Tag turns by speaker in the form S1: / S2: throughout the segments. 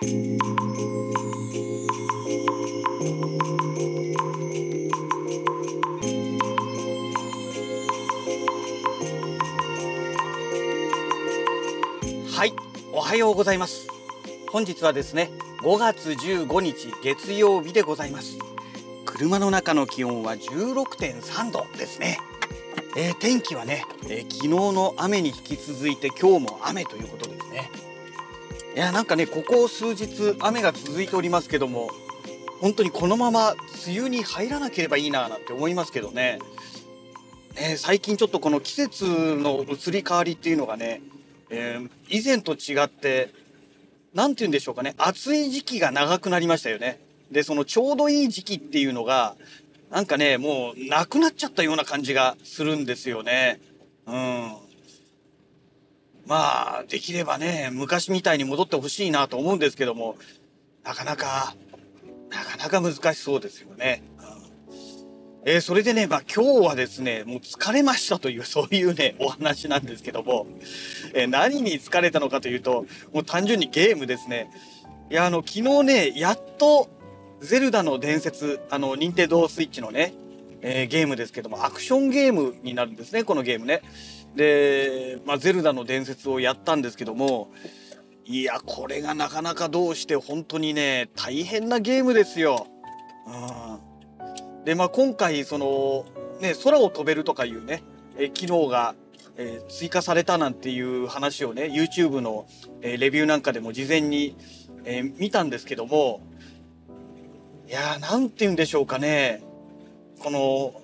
S1: はいおはようございます。本日はですね5月15日月曜日でございます。車の中の気温は16.3度ですね、えー、天気はね、えー、昨日の雨に引き続いて今日も雨ということですいやなんかねここ数日雨が続いておりますけども本当にこのまま梅雨に入らなければいいななんて思いますけどねね最近ちょっとこの季節の移り変わりっていうのがねえー、以前と違って、なんて言うんでしょうかね、暑い時期が長くなりましたよね。で、そのちょうどいい時期っていうのが、なんかね、もうなくなっちゃったような感じがするんですよね。うん。まあ、できればね、昔みたいに戻ってほしいなと思うんですけども、なかなか、なかなか難しそうですよね。えー、それでね、まあ今日はですね、もう疲れましたという、そういうね、お話なんですけども、えー、何に疲れたのかというと、もう単純にゲームですね。いや、あの、昨日ね、やっと、ゼルダの伝説、あの、任天堂スイッチのね、えー、ゲームですけども、アクションゲームになるんですね、このゲームね。で、まあ、ゼルダの伝説をやったんですけども、いや、これがなかなかどうして本当にね、大変なゲームですよ。うん。で、まあ、今回、その、ね、空を飛べるとかいうね、え機能が、えー、追加されたなんていう話をね、YouTube の、えー、レビューなんかでも事前に、えー、見たんですけども、いやー、なんて言うんでしょうかね。この、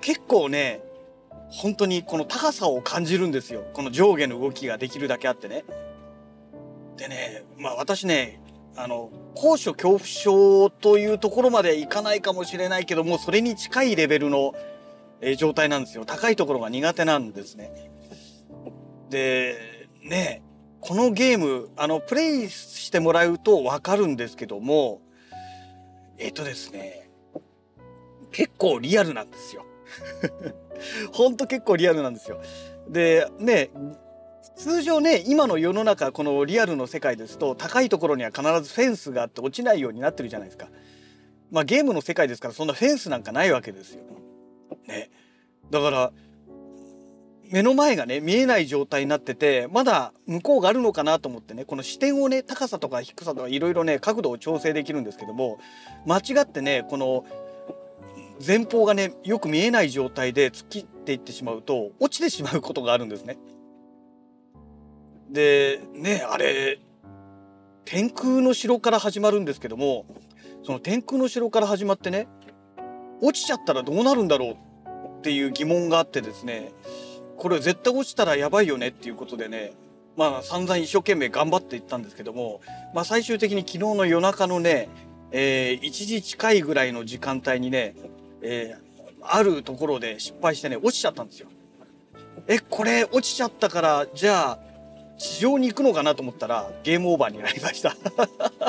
S1: 結構ね、本当にこの高さを感じるんですよ。この上下の動きができるだけあってね。でね、まあ私ね、あの、高所恐怖症というところまでいかないかもしれないけども、それに近いレベルの、え、状態なんですよ。高いところが苦手なんですね。で、ね、このゲーム、あの、プレイしてもらうとわかるんですけども、えっ、とですね、結構リアルなんですよ。ほんと結構リアルなんですよ。で、ね、通常ね今の世の中このリアルの世界ですと高いところには必ずフェンスがあって落ちないようになってるじゃないですか。まあゲームの世界ですからそんなフェンスなんかないわけですよ。ね。だから目の前がね見えない状態になっててまだ向こうがあるのかなと思ってねこの視点をね高さとか低さとかいろいろね角度を調整できるんですけども間違ってねこの前方がねよく見えない状態で突っ切っていってしまうと落ちてしまうことがあるんですね。でねあれ天空の城から始まるんですけどもその天空の城から始まってね落ちちゃったらどうなるんだろうっていう疑問があってですねこれ絶対落ちたらやばいよねっていうことでねまあ散々一生懸命頑張っていったんですけども、まあ、最終的に昨日の夜中のね、えー、1時近いぐらいの時間帯にね、えー、あるところで失敗してね落ちちゃったんですよ。えこれ落ちちゃったからじゃあ地上に行くのかなと思ったらゲームオーバーになりました。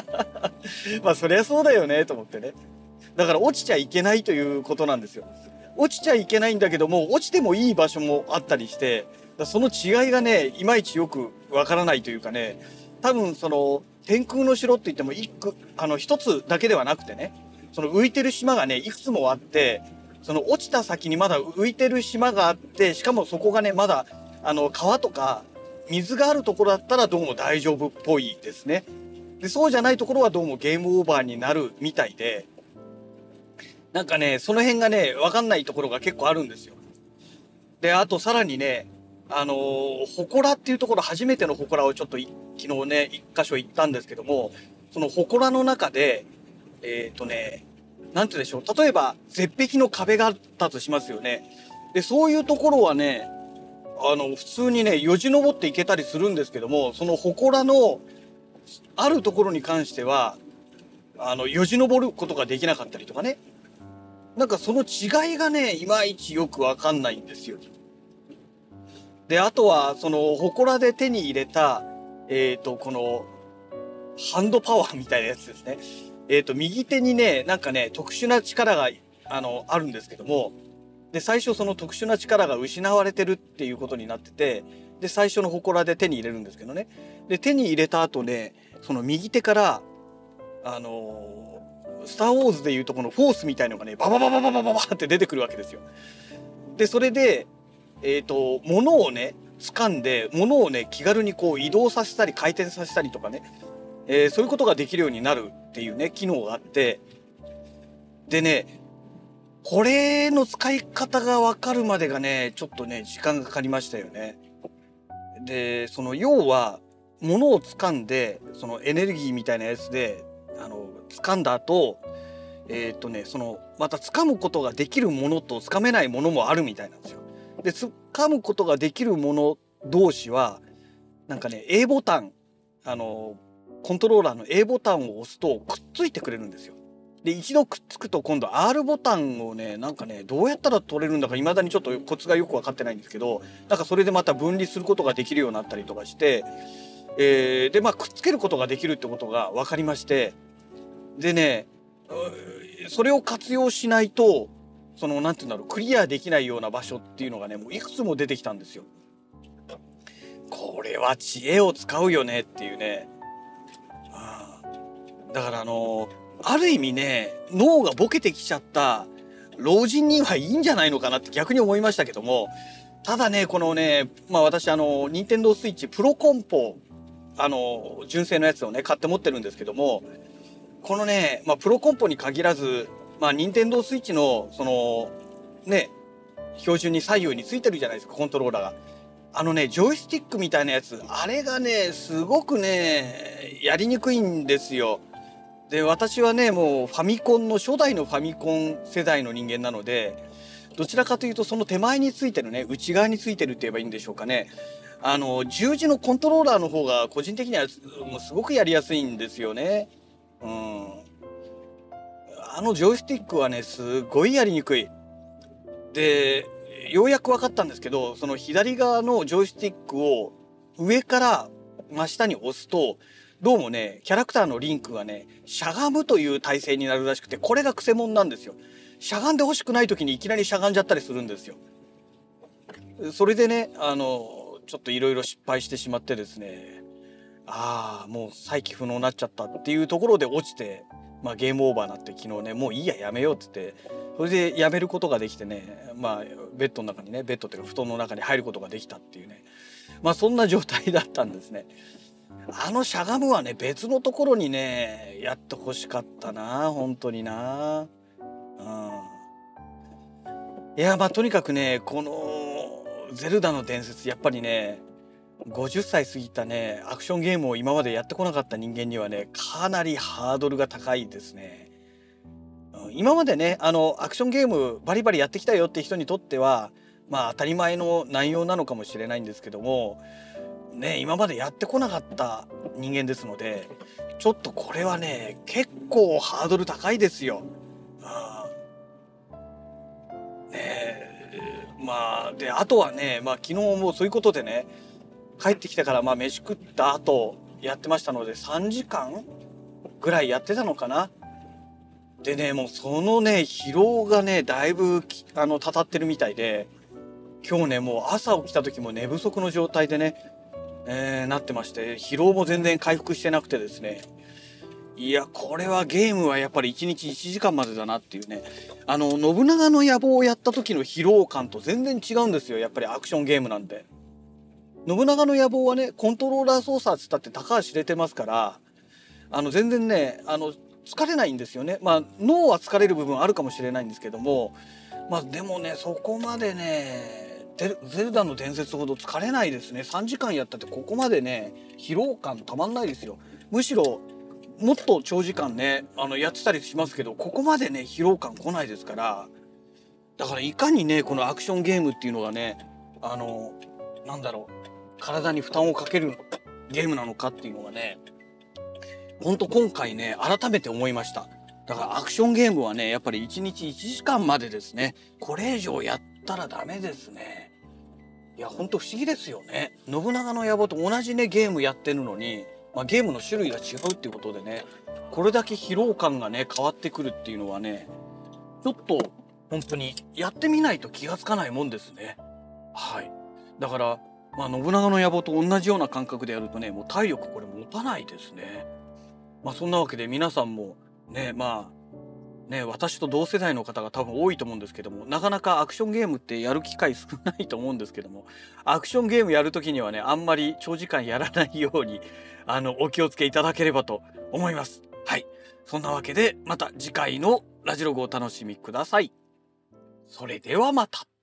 S1: まあそりゃそうだよねと思ってね。だから落ちちゃいけないということなんですよ。落ちちゃいけないんだけども落ちてもいい場所もあったりしてその違いがねいまいちよくわからないというかね多分その天空の城って言っても一区あの一つだけではなくてねその浮いてる島がねいくつもあってその落ちた先にまだ浮いてる島があってしかもそこがねまだあの川とか水があるところだったらどうも大丈夫っぽいですね。でそうじゃないところはどうもゲームオーバーになるみたいでなんかねその辺がね分かんないところが結構あるんですよ。であとさらにねあのー、祠っていうところ初めての祠をちょっと昨日ね一箇所行ったんですけどもその祠の中でえっ、ー、とね何て言うでしょう例えば絶壁の壁があったとしますよね。でそういうところはねあの、普通にね、よじ登っていけたりするんですけども、その祠のあるところに関しては、あの、よじ登ることができなかったりとかね。なんかその違いがね、いまいちよくわかんないんですよ。で、あとは、その、祠で手に入れた、えっ、ー、と、この、ハンドパワーみたいなやつですね。えっ、ー、と、右手にね、なんかね、特殊な力が、あの、あるんですけども、で最初その特殊な力が失われてるっていうことになっててで最初の祠で手に入れるんですけどねで手に入れた後ねその右手からあのー、スター・ウォーズでいうとこのフォースみたいのがねババババババババって出てくるわけですよ。でそれでえっ、ー、と物をね掴んで物をね気軽にこう移動させたり回転させたりとかね、えー、そういうことができるようになるっていうね機能があってでねこれの使い方が分かるまでがねちょっとね時間がかかりましたよね。でその要は物を掴んでそのエネルギーみたいなやつであの掴んだ後えっ、とねそのまた掴むことができるものと掴めないものもあるみたいなんですよ。で掴むことができるもの同士はなんかね A ボタンあのコントローラーの A ボタンを押すとくっついてくれるんですよ。で一度くっつくと今度 R ボタンをねなんかねどうやったら取れるんだか未だにちょっとコツがよく分かってないんですけどなんかそれでまた分離することができるようになったりとかして、えー、でまあくっつけることができるってことが分かりましてでねそれを活用しないとその何て言うんだろうクリアできないような場所っていうのがねもういくつも出てきたんですよ。これは知恵を使うよねっていうね。だからあのある意味ね脳がボケてきちゃった老人にはいいんじゃないのかなって逆に思いましたけどもただねこのねまあ私あの任天堂スイッチプロコンポあの純正のやつをね買って持ってるんですけどもこのね、まあ、プロコンポに限らずまあ、任天堂スイッチの、その、ね、標準に左右についてるじゃないですか、コントローラーが。あのね、ジョイスティックみたいなやつ、あれがね、すごくね、やりにくいんですよ。で、私はね、もうファミコンの初代のファミコン世代の人間なので、どちらかというとその手前についてるね、内側についてるって言えばいいんでしょうかね。あの、十字のコントローラーの方が個人的にはもうすごくやりやすいんですよね。うん。あのジョイスティックはねすごいやりにくい。でようやく分かったんですけどその左側のジョイスティックを上から真下に押すとどうもねキャラクターのリンクがねしゃがむという体勢になるらしくてこれがくせ者なんですよ。しゃがんでほしくない時にいきなりしゃがんじゃったりするんですよ。それでねあのちょっといろいろ失敗してしまってですねああもう再起不能になっちゃったっていうところで落ちてまあ、ゲームオーバーになって昨日ねもういいややめようっつってそれでやめることができてねまあベッドの中にねベッドっていうか布団の中に入ることができたっていうねまあそんな状態だったんですね。あのしゃがむはね別のところにねやってほしかったな本当にな。うん、いやまあとにかくねこの「ゼルダの伝説」やっぱりね50歳過ぎたねアクションゲームを今までやってこなかった人間にはねかなりハードルが高いですね。今までねあのアクションゲームバリバリやってきたよって人にとってはまあ当たり前の内容なのかもしれないんですけどもね今までやってこなかった人間ですのでちょっとこれはね結構ハードル高いですよ。ねまあであとはねまあ昨日もそういうことでね帰ってきてからまあ飯食った後やってましたので3時間ぐらいやってたのかな。でねもうそのね疲労がねだいぶあのたたってるみたいで今日ねもう朝起きた時も寝不足の状態でね、えー、なってまして疲労も全然回復してなくてですねいやこれはゲームはやっぱり1日1時間までだなっていうねあの信長の野望をやった時の疲労感と全然違うんですよやっぱりアクションゲームなんで。信長の野望はねコントローラー操作っつったって高橋知れてますからあの全然ねあの疲れないんですよね。まあ脳は疲れる部分あるかもしれないんですけどもまあでもねそこまでねゼルダの伝説ほど疲れないですね。3時間やったってここまでね疲労感たまんないですよ。むしろもっと長時間ねあのやってたりしますけどここまでね疲労感来ないですから。だからいかにねこのアクションゲームっていうのがねあのなんだろう体に負担をかけるゲームなのかっていうのがねほんと今回ね改めて思いました。だからアクションゲームはねやっぱり1日1時間までですねこれ以上やったらダメですね。いやほんと不思議ですよね。信長の野望と同じねゲームやってるのに、まあ、ゲームの種類が違うっていうことでねこれだけ疲労感がね変わってくるっていうのはねちょっと本当にやってみないと気がつかないもんですね。はい。だからまあ、信長の野望と同じような感覚でやるとねもう体力これ持たないですね。まあ、そんなわけで皆さんもねまあね私と同世代の方が多分多いと思うんですけどもなかなかアクションゲームってやる機会少ないと思うんですけどもアクションゲームやるときにはねあんまり長時間やらないようにあのお気をつけいただければと思います。はいそんなわけでまた次回のラジログをお楽しみください。それではまた。